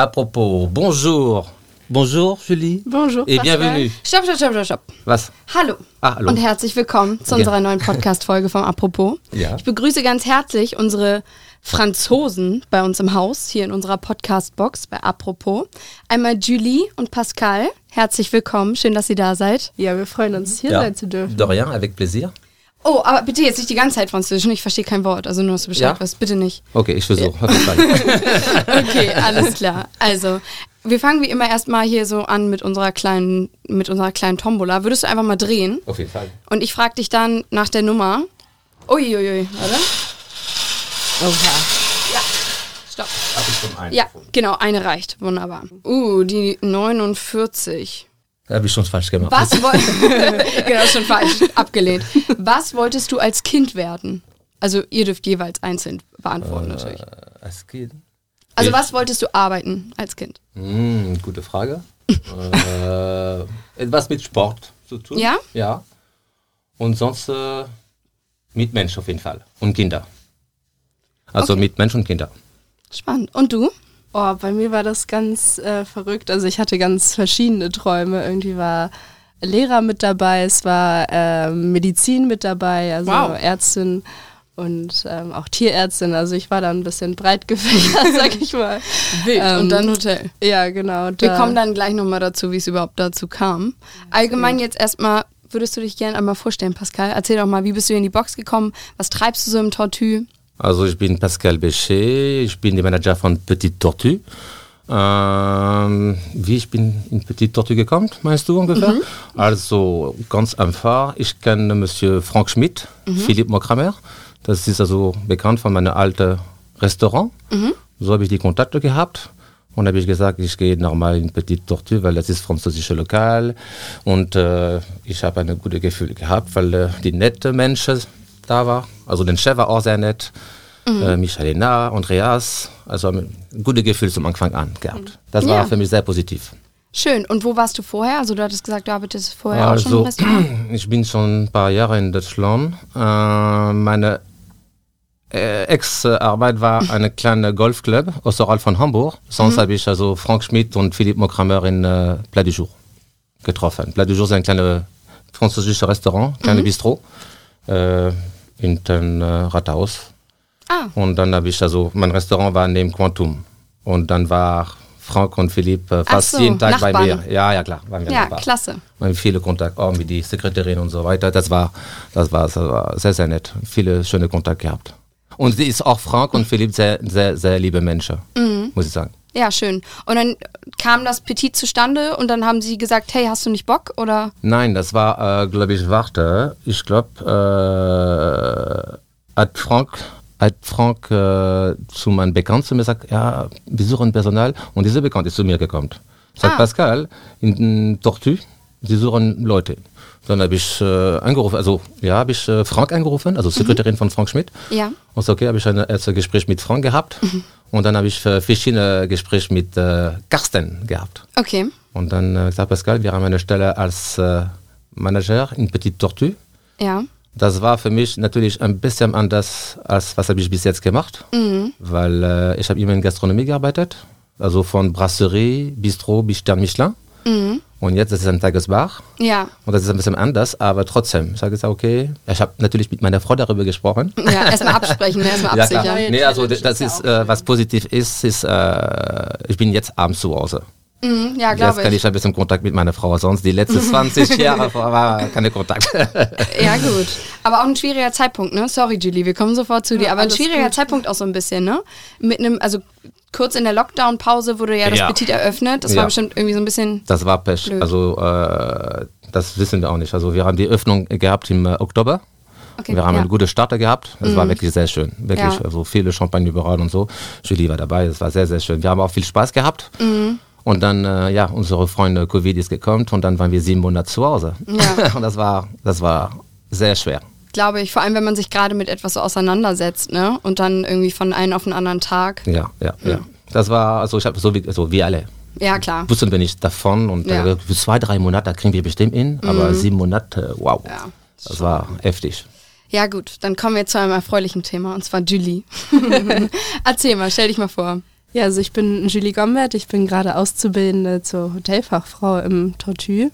À propos, bonjour. Bonjour, Julie. Bonjour. Et Pascal. bienvenue. Stopp, stopp, stopp, stopp, stopp. Was? Hallo. Ah, hallo. Und herzlich willkommen zu unserer neuen Podcast-Folge vom Apropos. Ja. Ich begrüße ganz herzlich unsere Franzosen bei uns im Haus, hier in unserer Podcast-Box bei Apropos. Einmal Julie und Pascal. Herzlich willkommen. Schön, dass ihr da seid. Ja, wir freuen uns, hier Ja. sein zu dürfen. De rien, avec plaisir. Oh, aber bitte jetzt nicht die ganze Zeit Französisch. Ich verstehe kein Wort. Also nur, dass du Bescheid Ja? weißt. Bitte nicht. Okay, ich versuche. Okay, alles klar. Also, wir fangen wie immer erstmal hier so an mit unserer kleinen, mit unserer kleinen Tombola. Würdest du einfach mal drehen? Auf jeden Fall. Und ich frage dich dann nach der Nummer. Uiuiui, warte. Oh ja. Stopp. Hab ich schon einen Ja, gefunden. genau, eine reicht. Wunderbar. Uh, die 49. Habe ich schon falsch gemacht. Was wolltest Genau, schon falsch. Abgelehnt. Was wolltest du als Kind werden? Also, ihr dürft jeweils einzeln beantworten, natürlich. Es geht. Also, was wolltest du arbeiten als Kind? Hm, gute Frage. äh, etwas mit Sport zu tun. Ja? Ja. Und sonst äh, mit Mensch auf jeden Fall. Und Kinder. Also Okay. mit Mensch und Kinder. Spannend. Und du? Oh, bei mir war das ganz äh, verrückt. Also ich hatte ganz verschiedene Träume. Irgendwie war Lehrer mit dabei, es war äh, Medizin mit dabei, also Wow. Ärztin und ähm, auch Tierärztin. Also ich war da ein bisschen breit gefächert, sag ich mal. Wild. Ähm, und dann Hotel. Ja, genau. Wir da- kommen dann gleich nochmal dazu, wie es überhaupt dazu kam. Allgemein jetzt erstmal, würdest du dich gerne einmal vorstellen, Pascal? Erzähl doch mal, wie bist du in die Box gekommen? Was treibst du so im Tortue? Also ich bin Pascal Bechet, ich bin der Manager von Petite Tortue. Ähm, wie ich bin in Petite Tortue gekommen, meinst du ungefähr? Also ganz einfach, ich kenne Monsieur Frank Schmidt, Philippe Mokramer. Das ist also bekannt von meinem alten Restaurant. So habe ich die Kontakte gehabt. Und habe ich gesagt, ich gehe nochmal in Petite Tortue, weil das ist französische Lokal. Und äh, ich habe ein gutes Gefühl gehabt, weil äh, die nette Menschen da war. Also der Chef war auch sehr nett. Äh, Michelina, Andreas. Also ein gutes Gefühl zum Anfang an gehabt. Das war Ja. für mich sehr positiv. Schön. Und wo warst du vorher? Also du hattest gesagt, du arbeitest vorher auch schon im Also, Restaurant. ich bin schon ein paar Jahre in Deutschland. Äh, meine äh, Ex-Arbeit war eine kleine Golfclub außerhalb von Hamburg. Sonst habe ich also Frank Schmidt und Philippe Mokramer in äh, Plat du Jour getroffen. Plat du Jour ist ein kleines französisches Restaurant, kleines Bistro äh, in dem äh, Rathaus. Ah. Und dann habe ich also, mein Restaurant war neben Quantum. Und dann war Frank und Philippe äh, fast so, jeden Tag bei Nachbarn. mir. Ja, ja, klar. Waren wir Ja, Nachbarn. klasse. Wir haben viele Kontakte, auch mit die Sekretärin und so weiter. Das war, das war, das war sehr, sehr nett. Viele schöne Kontakte gehabt. Und sie ist auch Frank und Philipp sehr, sehr, sehr liebe Menschen, Mhm. muss ich sagen. Ja, schön. Und dann kam das Petit zustande und dann haben sie gesagt, hey, hast du nicht Bock? Oder? Nein, das war, äh, glaube ich, warte, ich glaube, äh, hat Frank, hat Frank äh, zu meinem Bekannten zu mir gesagt, ja, wir suchen Personal und dieser Bekannte ist zu mir gekommen. Sagt Ah. Pascal, in Tortue, sie suchen Leute. Dann habe ich äh, angerufen, also ja, habe ich äh, Frank angerufen, also Sekretärin von Frank Schmidt. Ja. Und so, okay, habe ich ein erstes Gespräch mit Frank gehabt und dann habe ich äh, verschiedene Gespräche mit äh, Carsten gehabt. Okay. Und dann äh, gesagt, Pascal, wir haben eine Stelle als äh, Manager in Petite Tortue. Ja. Das war für mich natürlich ein bisschen anders, als was habe ich bis jetzt gemacht, weil äh, ich habe immer in Gastronomie gearbeitet, also von Brasserie, Bistro bis Stern Michelin. Und jetzt ist es ein Tagesbar Ja. und das ist ein bisschen anders, aber trotzdem, ich sage jetzt, okay, ich habe natürlich mit meiner Frau darüber gesprochen. Ja, erstmal absprechen, erstmal Ja, absichern. Neue Nee, also das ist ja äh, was positiv ist, ist, äh, ich bin jetzt abends zu Hause. Mhm, ja, Jetzt glaube kann ich. ich ein bisschen Kontakt mit meiner Frau, sonst die letzten 20 Jahre war keine Kontakt. Ja, gut. Aber auch ein schwieriger Zeitpunkt, ne? Sorry, Julie, wir kommen sofort zu dir. Ja, Aber ein schwieriger gut. Zeitpunkt auch so ein bisschen, ne? Mit einem, also kurz in der Lockdown-Pause wurde ja das Ja. Petit eröffnet. Das Ja. war bestimmt irgendwie so ein bisschen. Das war Pech. Blöd. Also äh, das wissen wir auch nicht. Also wir haben die Öffnung gehabt im äh, Oktober. Okay, wir haben ja. einen guten Starter gehabt. Es war wirklich sehr schön. Wirklich, Ja. also viele Champagner überall und so. Julie war dabei. Es war sehr, sehr schön. Wir haben auch viel Spaß gehabt. Mhm. Und dann, äh, ja, unsere Freunde Covid ist gekommen und dann waren wir sieben Monate zu Hause. Ja. und das war, das war sehr schwer. Glaube ich, vor allem wenn man sich gerade mit etwas so auseinandersetzt, ne? Und dann irgendwie von einem auf den anderen Tag. Ja, ja, ja. Das war, also ich habe so wie, also wie alle. Ja, klar. Wussten wir nicht davon und Ja. äh, für zwei, drei Monate da kriegen wir bestimmt hin, aber sieben Monate, wow. Ja. Das war heftig. Ja, gut, dann kommen wir zu einem erfreulichen Thema und zwar Julie. Erzähl mal, stell dich mal vor. Ja, also ich bin Julie Gombert, ich bin gerade Auszubildende zur Hotelfachfrau im Tortue.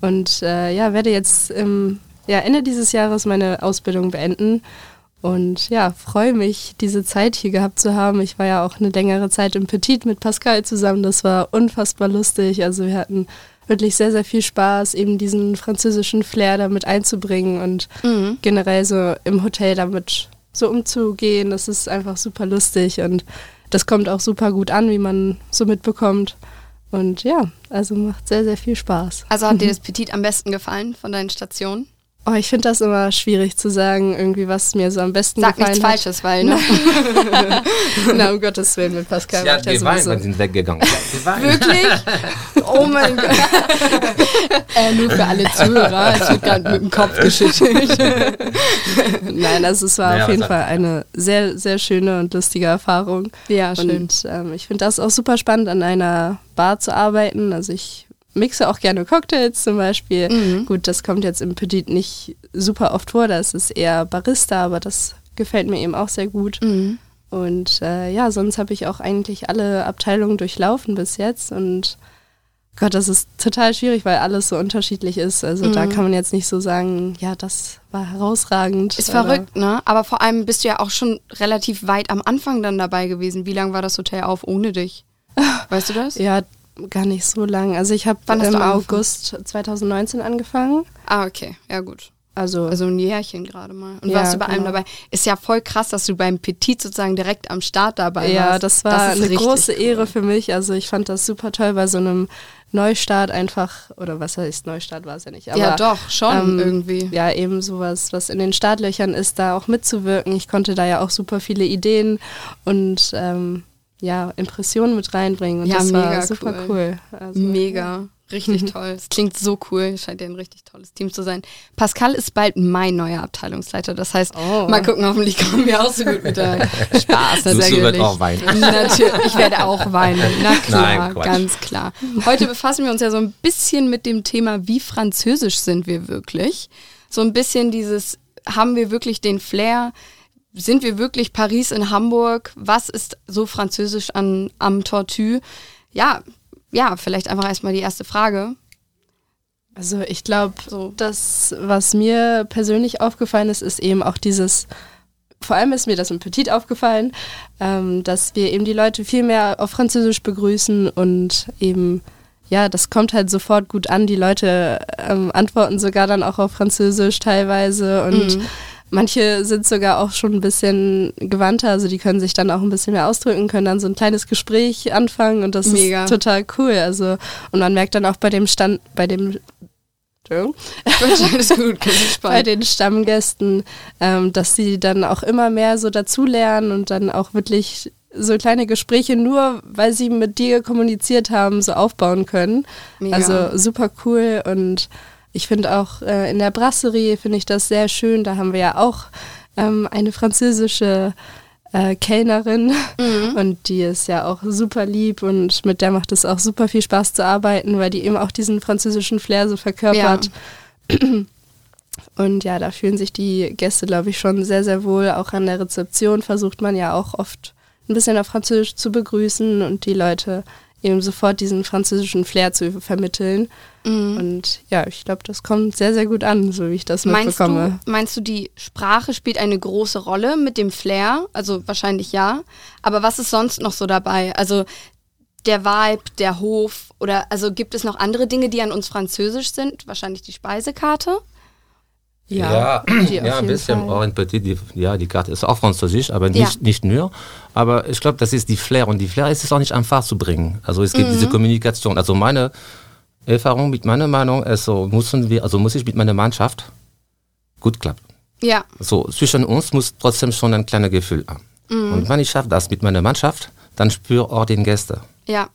Und äh, ja, werde jetzt im ja, Ende dieses Jahres meine Ausbildung beenden. Und ja, freue mich, diese Zeit hier gehabt zu haben. Ich war ja auch eine längere Zeit im Petit mit Pascal zusammen, das war unfassbar lustig, also wir hatten wirklich sehr, sehr viel Spaß, eben diesen französischen Flair damit einzubringen und generell so im Hotel damit so umzugehen. Das ist einfach super lustig. Und das kommt auch super gut an, wie man so mitbekommt. Und ja, also macht sehr, sehr viel Spaß. Also hat dir das Petit am besten gefallen von deinen Stationen? Oh, ich finde das immer schwierig zu sagen, irgendwie, was mir so am besten Sag gefallen nichts hat. Falsches, weil ne? Na, um Gottes Willen, mit Pascal Ja, macht ja die Weine sowieso. sind weggegangen. Wirklich? Oh mein Gott. äh, nur für alle Zuhörer, es wird gerade mit dem Kopf geschüttelt. Nein, also es war Ja, auf jeden was Fall eine sehr, sehr schöne und lustige Erfahrung. Ja, schön. Und ähm, ich finde das auch super spannend, an einer Bar zu arbeiten. Also ich mixe auch gerne Cocktails zum Beispiel. Mhm. Gut, das kommt jetzt im Petit nicht super oft vor, da ist es eher Barista, aber das gefällt mir eben auch sehr gut. Mhm. Und äh, ja, sonst habe ich auch eigentlich alle Abteilungen durchlaufen bis jetzt und Gott, das ist total schwierig, weil alles so unterschiedlich ist. Also da Mhm. kann man jetzt nicht so sagen, ja, das war herausragend. Ist oder- verrückt, ne? Aber vor allem bist du ja auch schon relativ weit am Anfang dann dabei gewesen. Wie lange war das Hotel auf ohne dich? Weißt du das? Ja, gar nicht so lang. Also ich habe im? August 2019 angefangen. Ah, okay. Ja, gut. Also, Also ein Jährchen gerade mal. Und Ja, warst du bei einem genau. dabei? Ist ja voll krass, dass du beim Petit sozusagen direkt am Start dabei warst. ja, das war ist eine große cool. Ehre für mich. Also ich fand das super toll bei so einem Neustart einfach, oder was heißt Neustart war es ja nicht. Aber, ja, doch, schon ähm, irgendwie. Ja, eben sowas, was in den Startlöchern ist, da auch mitzuwirken. Ich konnte da ja auch super viele Ideen und ähm, ja, Impressionen mit reinbringen. Und Ja, das mega war super cool. cool. Also, Mega. Richtig toll. Es klingt so cool. Scheint ja ein richtig tolles Team zu sein. Pascal ist bald mein neuer Abteilungsleiter. Das heißt, Oh. mal gucken, hoffentlich kommen wir auch so gut mit der Spaß. Wird natürlich. auch weinen. Natürlich, ich werde auch weinen. Na klar, Nein, ganz klar. Heute befassen wir uns ja so ein bisschen mit dem Thema, wie französisch sind wir wirklich? So ein bisschen dieses, haben wir wirklich den Flair? Sind wir wirklich Paris in Hamburg? Was ist so französisch an, am Tortue? Ja, ja, vielleicht einfach erstmal die erste Frage. Also ich glaube, So. das, was mir persönlich aufgefallen ist, ist eben auch dieses, vor allem ist mir das im Petit aufgefallen, ähm, dass wir eben die Leute viel mehr auf Französisch begrüßen und eben, ja, das kommt halt sofort gut an. Die Leute ähm, antworten sogar dann auch auf Französisch teilweise und Mhm. Manche sind sogar auch schon ein bisschen gewandter, also die können sich dann auch ein bisschen mehr ausdrücken, können dann so ein kleines Gespräch anfangen und das Mega. ist total cool. Also und man merkt dann auch bei dem Stand, bei dem Alles gut, bei den Stammgästen, ähm, dass sie dann auch immer mehr so dazulernen und dann auch wirklich so kleine Gespräche nur, weil sie mit dir kommuniziert haben, so aufbauen können. Mega. Also super cool und ich finde auch äh, in der Brasserie finde ich das sehr schön. Da haben wir ja auch ähm, eine französische äh, Kellnerin Mhm. und die ist ja auch super lieb und mit der macht es auch super viel Spaß zu arbeiten, weil die eben auch diesen französischen Flair so verkörpert. Und ja, da fühlen sich die Gäste, glaube ich, schon sehr, sehr wohl. Auch an der Rezeption versucht man ja auch oft ein bisschen auf Französisch zu begrüßen und die Leute eben sofort diesen französischen Flair zu vermitteln. Und ja, ich glaube, das kommt sehr, sehr gut an, so wie ich das Meinst mitbekomme. du, meinst du, die Sprache spielt eine große Rolle mit dem Flair? Also wahrscheinlich ja. Aber was ist sonst noch so dabei? Also der Vibe, der Hof oder also gibt es noch andere Dinge, die an uns französisch sind? Wahrscheinlich die Speisekarte. Ja, ja, auf ein bisschen. Fall. Auch in Petit, die, ja, die Karte ist auch französisch, aber nicht, Ja. nicht nur. Aber ich glaube, das ist die Flair und die Flair ist es auch nicht einfach zu bringen. Also es gibt Mhm. diese Kommunikation. Also meine Erfahrung mit meiner Meinung, also müssen wir, also muss ich mit meiner Mannschaft gut klappen. Ja, So zwischen uns muss trotzdem schon ein kleines Gefühl haben. Mhm. Und wenn ich schaffe das mit meiner Mannschaft, dann spüre auch den Gäste. ja,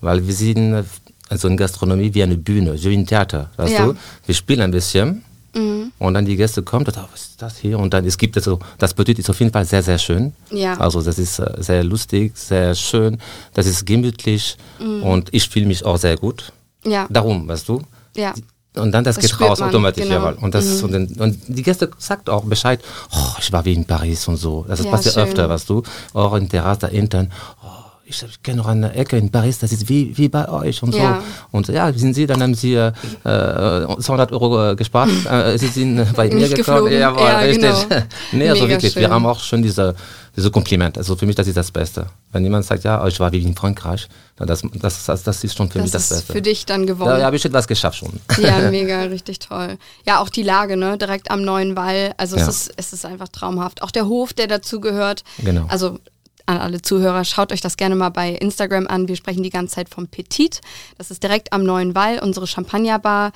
Weil wir sind also in Gastronomie wie eine Bühne, wie ein Theater. Weißt Ja. du? Wir spielen ein bisschen Mhm. Und dann die Gäste kommen, oh, was ist das hier? Und dann es gibt also, das Petit ist auf jeden Fall sehr, sehr schön. Ja. Also das ist äh, sehr lustig, sehr schön, das ist gemütlich Mhm. und ich fühle mich auch sehr gut. Ja. Darum, weißt du? Ja. Und dann das, Das geht raus man, automatisch, genau. jawohl. Und, das, und, dann, und die Gäste sagt auch Bescheid, oh, ich war wie in Paris und so. Das Ja, passiert schön. öfter, weißt du. Auch in Terrasse da hinten. Oh, ich, kenne noch eine Ecke in Paris, das ist wie, wie bei euch und Ja. so. Und ja, wie sind Sie? Dann haben Sie äh, äh, 200 Euro äh, gespart. äh, Sie sind bei mir gekommen. geflogen. Jawohl, Ja, richtig. genau. nee, also Mega wirklich, wir schön. haben auch schon diese, diese Kompliment. Also für mich, das ist das Beste. Wenn jemand sagt, ja, ich war wie in Frankreich, dann das, das, das, das ist schon für mich Das das ist Beste. für dich dann gewonnen. Da habe ich etwas geschafft schon. Ja, mega, richtig toll. Ja, auch die Lage, ne? Direkt am neuen Wall. Also Ja. es, ist, es ist einfach traumhaft. Auch der Hof, der dazu gehört. Genau. Also an alle Zuhörer, schaut euch das gerne mal bei Instagram an. Wir sprechen die ganze Zeit vom Petit. Das ist direkt am neuen Wall. Unsere Champagnerbar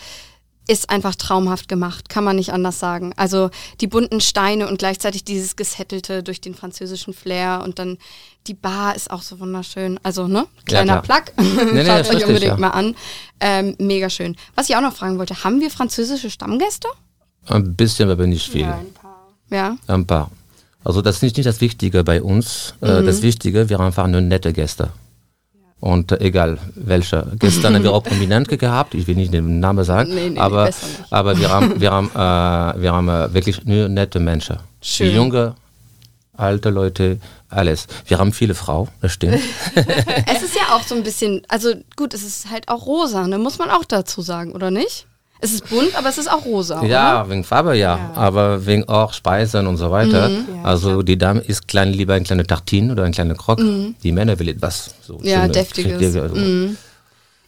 ist einfach traumhaft gemacht, kann man nicht anders sagen. Also die bunten Steine und gleichzeitig dieses Gesettelte durch den französischen Flair und dann die Bar ist auch so wunderschön. Also, ne? Kleiner klar. Plug. nee, Schaut ist euch richtig, unbedingt ja. mal an. Ähm, mega schön. Was ich auch noch fragen wollte, haben wir französische Stammgäste? Ein bisschen, aber nicht viel. Ja. Ein paar. Also das ist nicht das Wichtige bei uns. Äh, Das Wichtige, wir haben einfach nur nette Gäste. Und äh, egal welche. Gestern haben wir auch Prominente gehabt, ich will nicht den Namen sagen, Nee, nee, nee, aber, nicht. aber wir haben, wir haben, äh, wir haben äh, wirklich nur nette Menschen. Schön. Junge, alte Leute, alles. Wir haben viele Frauen, das stimmt. Es ist ja auch so ein bisschen, also gut, es ist halt auch rosa, ne? Muss man auch dazu sagen, oder nicht? Es ist bunt, aber es ist auch rosa. Ja, Oder? wegen Farbe ja, aber wegen auch Speisen und so weiter. Mhm. also die Dame isst klein, lieber ein kleine Tartine oder ein kleiner Krog. Die Männer will etwas so Mhm. Ja, schöne, deftiges. kräftige, so.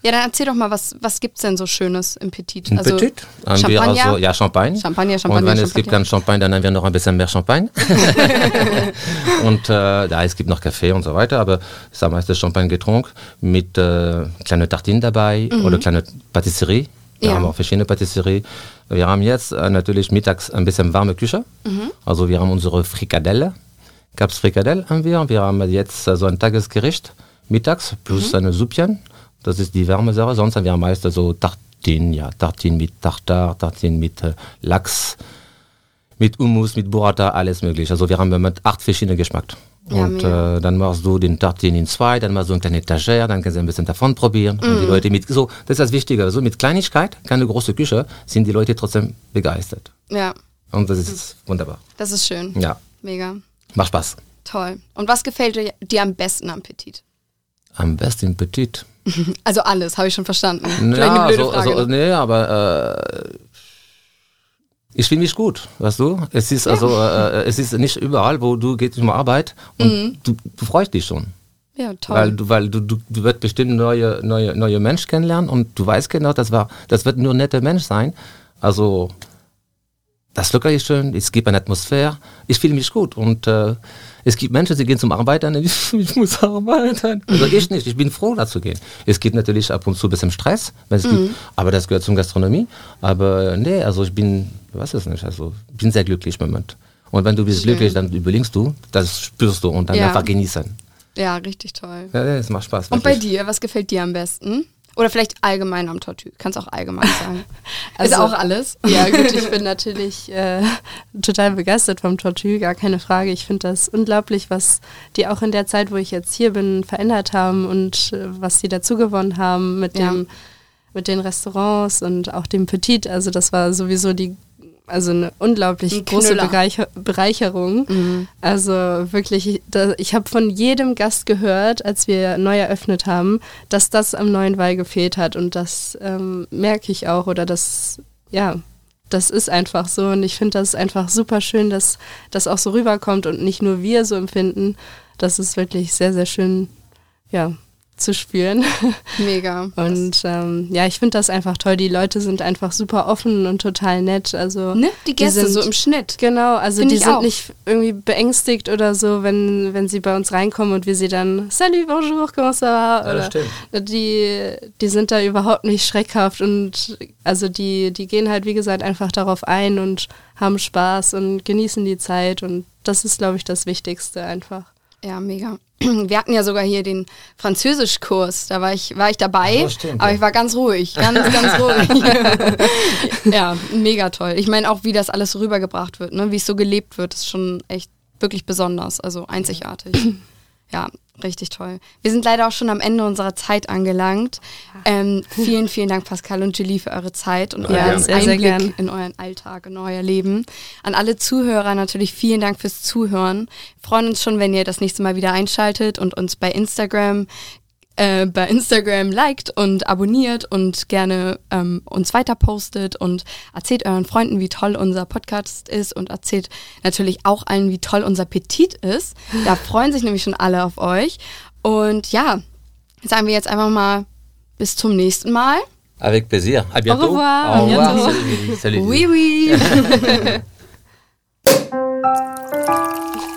Ja, dann erzähl doch mal, was, was gibt's denn so Schönes im Petit? Ein Petit. Haben wir Champagner? also, ja, Champagne. Champagner, Und Champagner, wenn es gibt Champagner. keinen Champagne, dann haben wir noch ein bisschen mehr Champagne. und äh, da es gibt noch Kaffee und so weiter, aber es ist meistens Champagne getrunken mit äh, kleine Tartinen dabei oder kleine Patisserie. Wir. Ja. haben auch verschiedene Patisserie. Wir haben jetzt äh, natürlich mittags ein bisschen warme Küche. Mhm. Also wir haben unsere Frikadelle. Gab's Frikadelle haben wir. Wir haben jetzt äh, so ein Tagesgericht mittags plus Mhm. eine Suppchen. Das ist die warme Sache. Sonst haben wir meistens so Tartinen, ja, Tartinen mit Tartar, Tartinen mit äh, Lachs, mit Hummus, mit Burrata, alles möglich. Also wir haben mit acht verschiedene Geschmack. Ja, und äh, dann machst du den Tartin in zwei, dann machst du eine kleine Etagere, dann kannst du ein bisschen davon probieren. Und Mhm. die Leute mit, so, das ist das Wichtige. So mit Kleinigkeit, keine große Küche, sind die Leute trotzdem begeistert. Ja, Und das ist wunderbar. das ist schön. Ja, Mega. macht Spaß. Toll. Und was gefällt dir, dir am besten am Petit? Am besten Petit. Also alles, habe ich schon verstanden. Ja, so, also, ne? nee, aber äh, ich fühle mich gut, weißt du? Es ist also, äh, es ist nicht überall, wo du gehst um Arbeit und du, du freust dich schon. ja, Mhm. toll. Weil du, weil du, du, du wirst bestimmt neue, neue, neue Menschen kennenlernen und du weißt genau, das war, das wird nur ein netter Mensch sein. Also, das Lokal ist schön, es gibt eine Atmosphäre, ich fühle mich gut und äh, es gibt Menschen, die gehen zum Arbeiten ich, ich muss arbeiten. Also ich nicht, ich bin froh, da zu gehen. Es gibt natürlich ab und zu ein bisschen Stress, wenn es gibt, aber das gehört zum Gastronomie. Aber nee, also ich bin, weiß es nicht, also ich bin sehr glücklich im Moment. Und wenn du bist Schön. glücklich, dann überlegst du, das spürst du und dann Ja. einfach genießen. ja, richtig toll. Ja, es macht Spaß. Und bei wirklich. dir, was gefällt dir am besten? Oder vielleicht allgemein am Tortue. Kannst auch allgemein sagen. ist Also- auch alles. Ja, gut, ich bin natürlich äh, total begeistert vom Tortue, gar keine Frage. Ich finde das unglaublich, was die auch in der Zeit, wo ich jetzt hier bin, verändert haben und äh, was sie dazu gewonnen haben mit Ja. dem, mit den Restaurants und auch dem Petit. Also das war sowieso die, also eine unglaublich Ein große. Bereicher Bereicherung. Also wirklich, ich, da, ich habe von jedem Gast gehört, als wir neu eröffnet haben, dass das am neuen Wall gefehlt hat und das ähm, merke ich auch oder das, ja, das ist einfach so und ich finde das einfach super schön, dass das auch so rüberkommt und nicht nur wir so empfinden. Das ist wirklich sehr, sehr schön, ja, zu spüren. Mega. Und ähm, ja, ich finde das einfach toll. Die Leute sind einfach super offen und total nett. Also Ne? Die Gäste sind, so im Schnitt. Genau, also Find die sind auch. nicht irgendwie beängstigt oder so, wenn, wenn sie bei uns reinkommen und wir sie dann Salut, bonjour, comment ça va? Ja, das Oder die, die sind da überhaupt nicht schreckhaft und also die, die gehen halt, wie gesagt, einfach darauf ein und haben Spaß und genießen die Zeit und das ist, glaube ich, das Wichtigste einfach. Ja, mega. Wir hatten ja sogar hier den Französischkurs, da war ich, war ich dabei, Ach, stimmt, aber ja. ich war ganz ruhig, ganz, ganz ruhig. ja, mega toll. Ich meine auch, wie das alles rübergebracht wird, ne? wie es so gelebt wird, ist schon echt wirklich besonders, also einzigartig. Ja, richtig toll. Wir sind leider auch schon am Ende unserer Zeit angelangt. Ähm, vielen, vielen Dank, Pascal und Julie, für eure Zeit und Ja, euren sehr, sehr Einblick gern. in euren Alltag, in euer Leben. An alle Zuhörer natürlich vielen Dank fürs Zuhören. Wir freuen uns schon, wenn ihr das nächste Mal wieder einschaltet und uns bei Instagram äh, bei Instagram liked und abonniert und gerne ähm, uns weiter postet und erzählt euren Freunden, wie toll unser Podcast ist und erzählt natürlich auch allen, wie toll unser Petit ist. Da freuen sich nämlich schon alle auf euch. Und ja, sagen wir jetzt einfach mal bis zum nächsten Mal. Avec plaisir. À bientôt. revoir. Au revoir. À bientôt. Salut. Salut. Oui, oui.